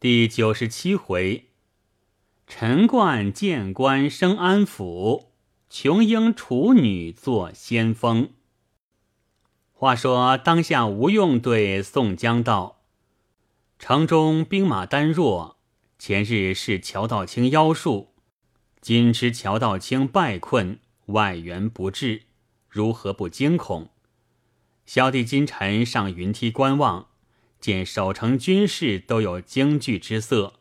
第九十七回，陈冠见官升安抚，琼英处女做先锋。话说当下，吴用对宋江道：“城中兵马单弱，前日是乔道清妖术，今知乔道清败困，外援不至，如何不惊恐？小弟今晨上云梯观望。”见守城军士都有惊惧之色，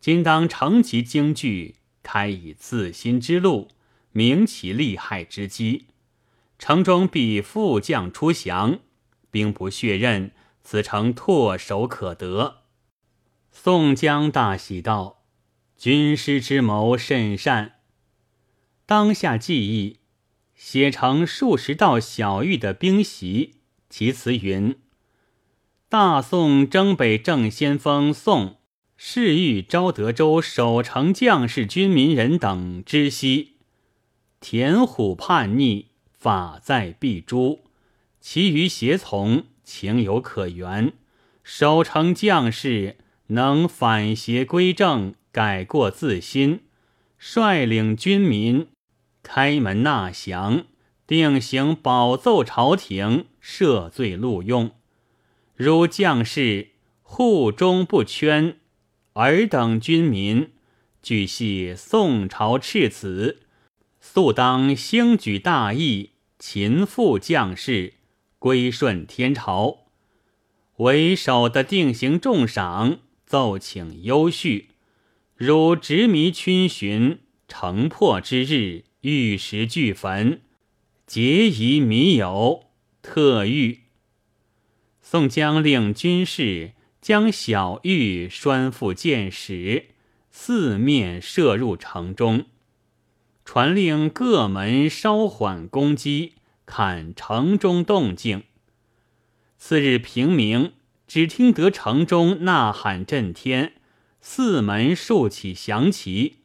今当乘其惊惧，开以自新之路，明其利害之机。城中必副将出降，兵不血刃，此城唾手可得。宋江大喜道：“军师之谋甚善。”当下记忆写成数十道小玉的兵席，其词云。大宋征北正先锋宋，誓欲招德州守城将士军民人等知悉。田虎叛逆，法在必诛；其余胁从，情有可原。守城将士能反邪归正，改过自新，率领军民开门纳降，定行保奏朝廷，赦罪录用。如将士护中不圈，尔等军民俱系宋朝赤子，速当兴举大义，勤赋将士，归顺天朝。为首的定刑重赏，奏请优叙。如执迷逡巡，城破之日，玉石俱焚，皆疑迷友，特谕。宋江令军士将小玉拴缚箭矢，四面射入城中，传令各门稍缓攻击，看城中动静。次日平明，只听得城中呐喊震天，四门竖起降旗，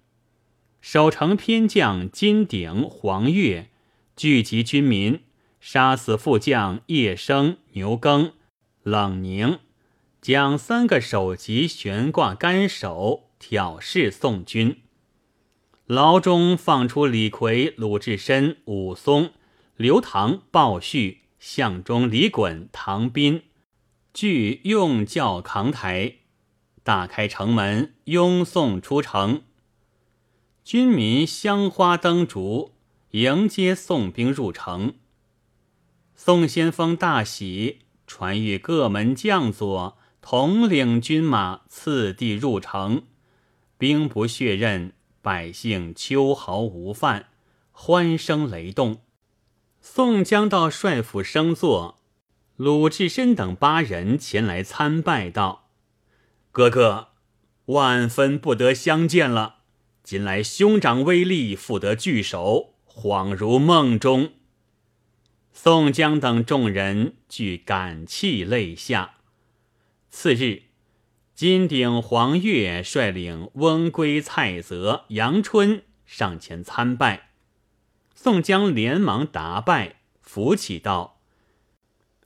守城偏将金鼎、黄月聚集军民，杀死副将叶生、牛耕。冷凝，将三个首级悬挂杆手，挑事宋军。牢中放出李逵、鲁智深、武松、刘唐、鲍旭、项中、李衮、唐斌，俱用轿扛抬，大开城门，拥送出城。军民香花灯烛，迎接宋兵入城。宋先锋大喜。传谕各门将佐，统领军马，次第入城。兵不血刃，百姓秋毫无犯，欢声雷动。宋江到帅府升座，鲁智深等八人前来参拜，道：“哥哥，万分不得相见了。近来兄长威力，复得聚首，恍如梦中。”宋江等众人俱感泣泪下。次日，金鼎、黄月率领翁归、蔡泽、杨春上前参拜。宋江连忙答拜，扶起道：“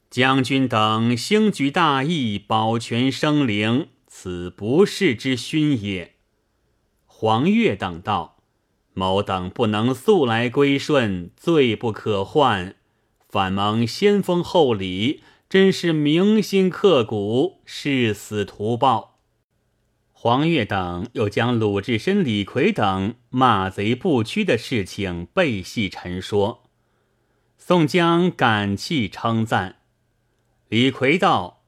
将军等兴举大义，保全生灵，此不世之勋也。”黄月等道：“某等不能速来归顺，罪不可换。”反蒙先锋厚礼，真是铭心刻骨，誓死图报。黄月等又将鲁智深、李逵等骂贼不屈的事情背细陈说。宋江感泣称赞。李逵道：“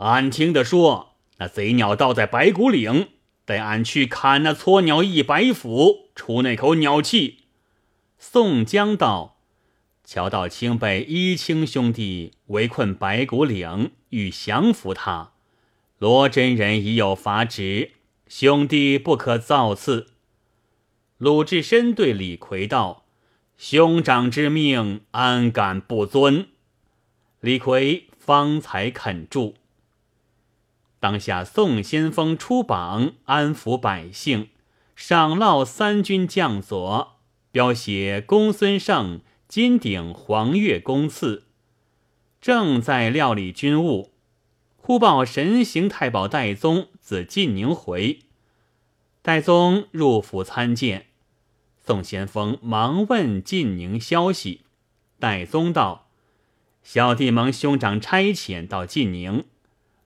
俺听得说，那贼鸟倒在白骨岭，带俺去砍那撮鸟一百斧，出那口鸟气。”宋江道。乔道清被一清兄弟围困白骨岭，欲降服他。罗真人已有法旨，兄弟不可造次。鲁智深对李逵道：“兄长之命，安敢不遵？”李逵方才肯住。当下宋先锋出榜，安抚百姓，赏烙三军将佐，标写公孙胜。金鼎、黄月公赐，正在料理军务，忽报神行太保戴宗自晋宁回。戴宗入府参见，宋先锋忙问晋宁消息。戴宗道：“小弟蒙兄长差遣到晋宁，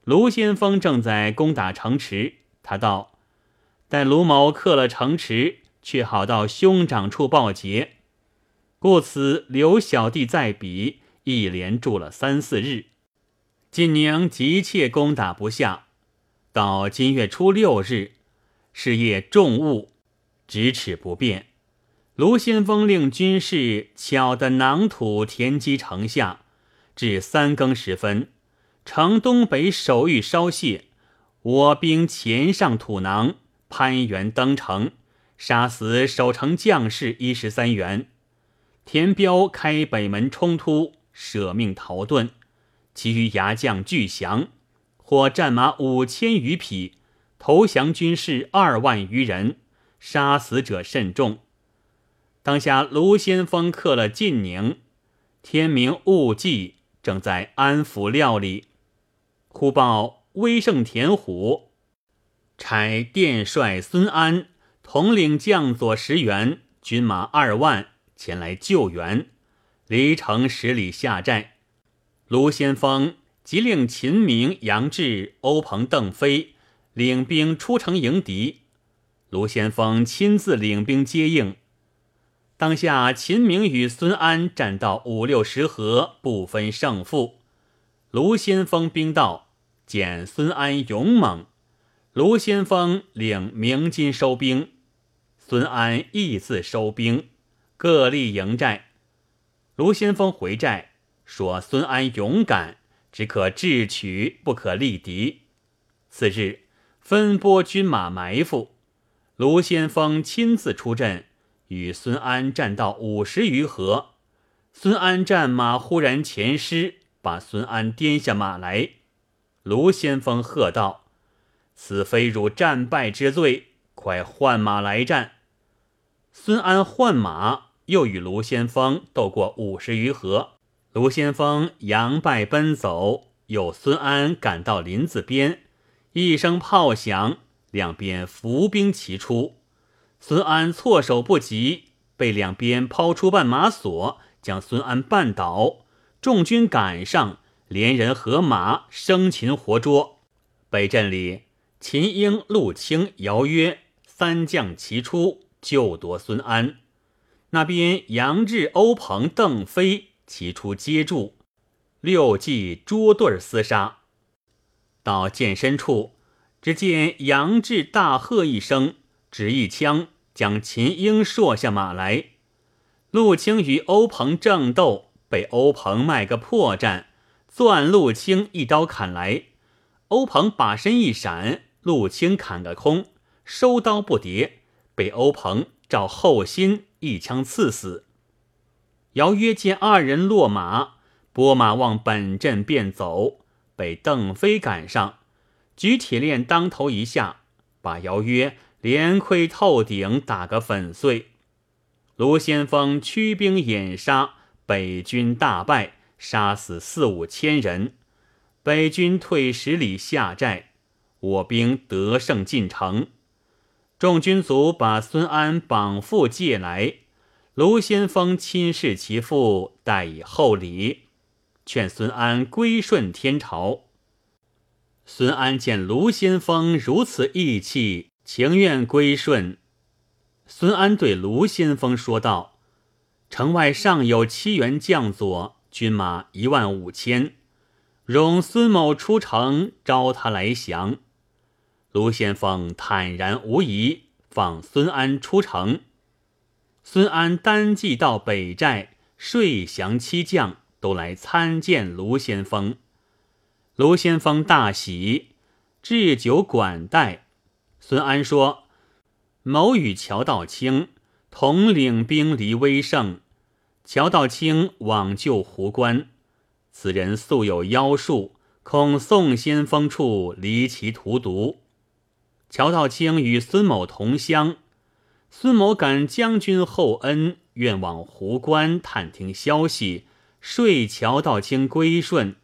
卢先锋正在攻打城池。他道：待卢某克了城池，却好到兄长处报捷。故此留小弟在彼，一连住了三四日。晋宁急切攻打不下，到今月初六日。”是夜重雾，咫尺不变。卢先锋令军士巧的囊土填积城下，至三更时分，城东北守御稍懈，我兵前上土囊，攀援登城，杀死守城将士一十三员。田彪开北门冲突，舍命逃遁，其余牙将俱降，获战马五千余匹。投降军士二万余人，杀死者甚众。当下卢先锋克了晋宁，天明雾霁，正在安抚料理，忽报威胜田虎差殿帅孙安统领将佐十员，军马二万前来救援，离城十里下寨。卢先锋即令秦明、杨志、欧鹏、邓飞。领兵出城迎敌，卢先锋亲自领兵接应。当下秦明与孙安战到五六十合，不分胜负。卢先锋兵到，见孙安勇猛，卢先锋领鸣金收兵，孙安亦自收兵，各立营寨。卢先锋回寨说：“孙安勇敢，只可智取，不可力敌。”次日。分拨军马埋伏，卢先锋亲自出阵，与孙安战到五十余合。孙安战马忽然前失，把孙安颠下马来。卢先锋喝道：“此非汝战败之罪，快换马来战！”孙安换马，又与卢先锋斗过五十余合。卢先锋扬败奔走，有孙安赶到林子边。一声炮响，两边伏兵齐出。孙安措手不及，被两边抛出绊马索，将孙安绊倒。众军赶上，连人和马生擒活捉。北镇里，秦英、陆清、姚约三将齐出，救夺孙安。那边杨志、欧鹏、邓飞齐出接住，六骑捉对厮杀。到剑身处，只见杨志大喝一声，执一枪将秦英搠下马来。陆青与欧鹏正斗，被欧鹏卖个破绽，钻陆青一刀砍来。欧鹏把身一闪，陆青砍个空，收刀不迭，被欧鹏照后心一枪刺死。姚约见二人落马，拨马往本阵便走。被邓飞赶上，举铁链当头一下，把姚约连盔透顶打个粉碎。卢先锋驱兵掩杀，北军大败，杀死四五千人。北军退十里下寨，我兵得胜进城。众军卒把孙安绑缚借来，卢先锋亲视其父，待以厚礼。劝孙安归顺天朝。孙安见卢先锋如此义气，情愿归顺。孙安对卢先锋说道：“城外尚有七员将佐，军马一万五千，容孙某出城招他来降。”卢先锋坦然无疑，放孙安出城。孙安单骑到北寨，睡降七将。都来参见卢先锋，卢先锋大喜，置酒管待。孙安说：“某与乔道清同领兵离威胜，乔道清往救胡关，此人素有妖术，恐宋先锋处离其荼毒。乔道清与孙某同乡，孙某感将军厚恩，愿往湖关探听消息。”睡乔道清归顺，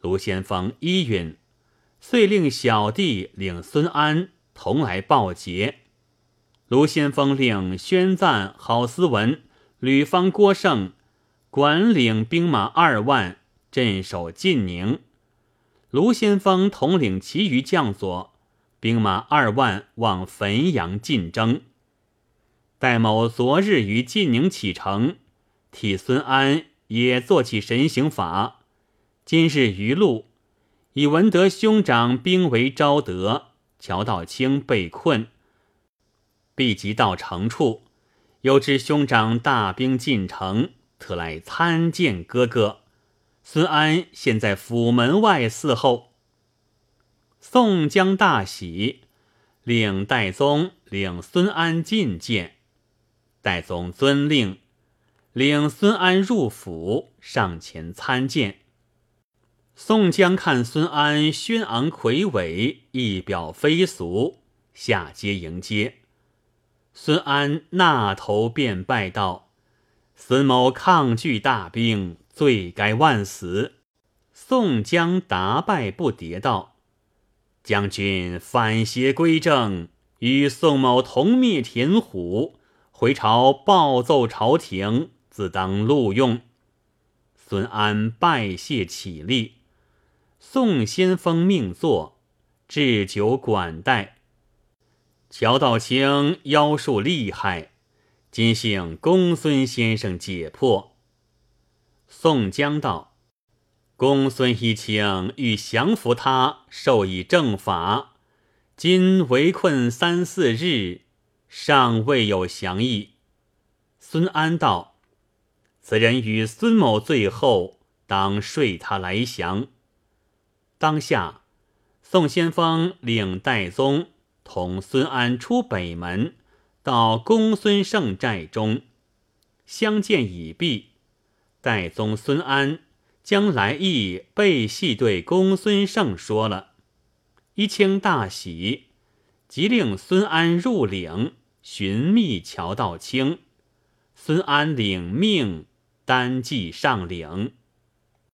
卢先锋依允。遂令小弟领孙安同来报捷。卢先锋令宣赞郝思文、吕方、郭盛管领兵马二万，镇守晋宁。卢先锋统领其余将佐，兵马二万往汾阳进征。戴某昨日于晋宁启程，替孙安也做起神行法。今日余路。已闻得兄长兵围昭德，乔道清被困，必即到城处。又知兄长大兵进城，特来参见哥哥。孙安现在府门外伺候。宋江大喜，令戴宗领孙安觐见。戴宗遵令，领孙安入府，上前参见。宋江看孙安轩昂魁伟，仪表飞俗，下阶迎接。孙安纳头便拜道：“孙某抗拒大兵，罪该万死。”宋江答拜不迭道：“将军反邪归正，与宋某同灭田虎，回朝报奏朝廷，自当录用。”孙安拜谢起立。宋先锋命坐，置酒管待。乔道清妖术厉害，今幸公孙先生解破。宋江道：“公孙一清欲降服他，授以正法，今围困三四日，尚未有降意。”孙安道：“此人与孙某最后，当说他来降。”当下，宋先锋领戴宗同孙安出北门，到公孙胜寨中相见已毕。戴宗、孙安将来意背细对公孙胜说了，一清大喜，即令孙安入岭寻觅乔道清。孙安领命，单骑上岭。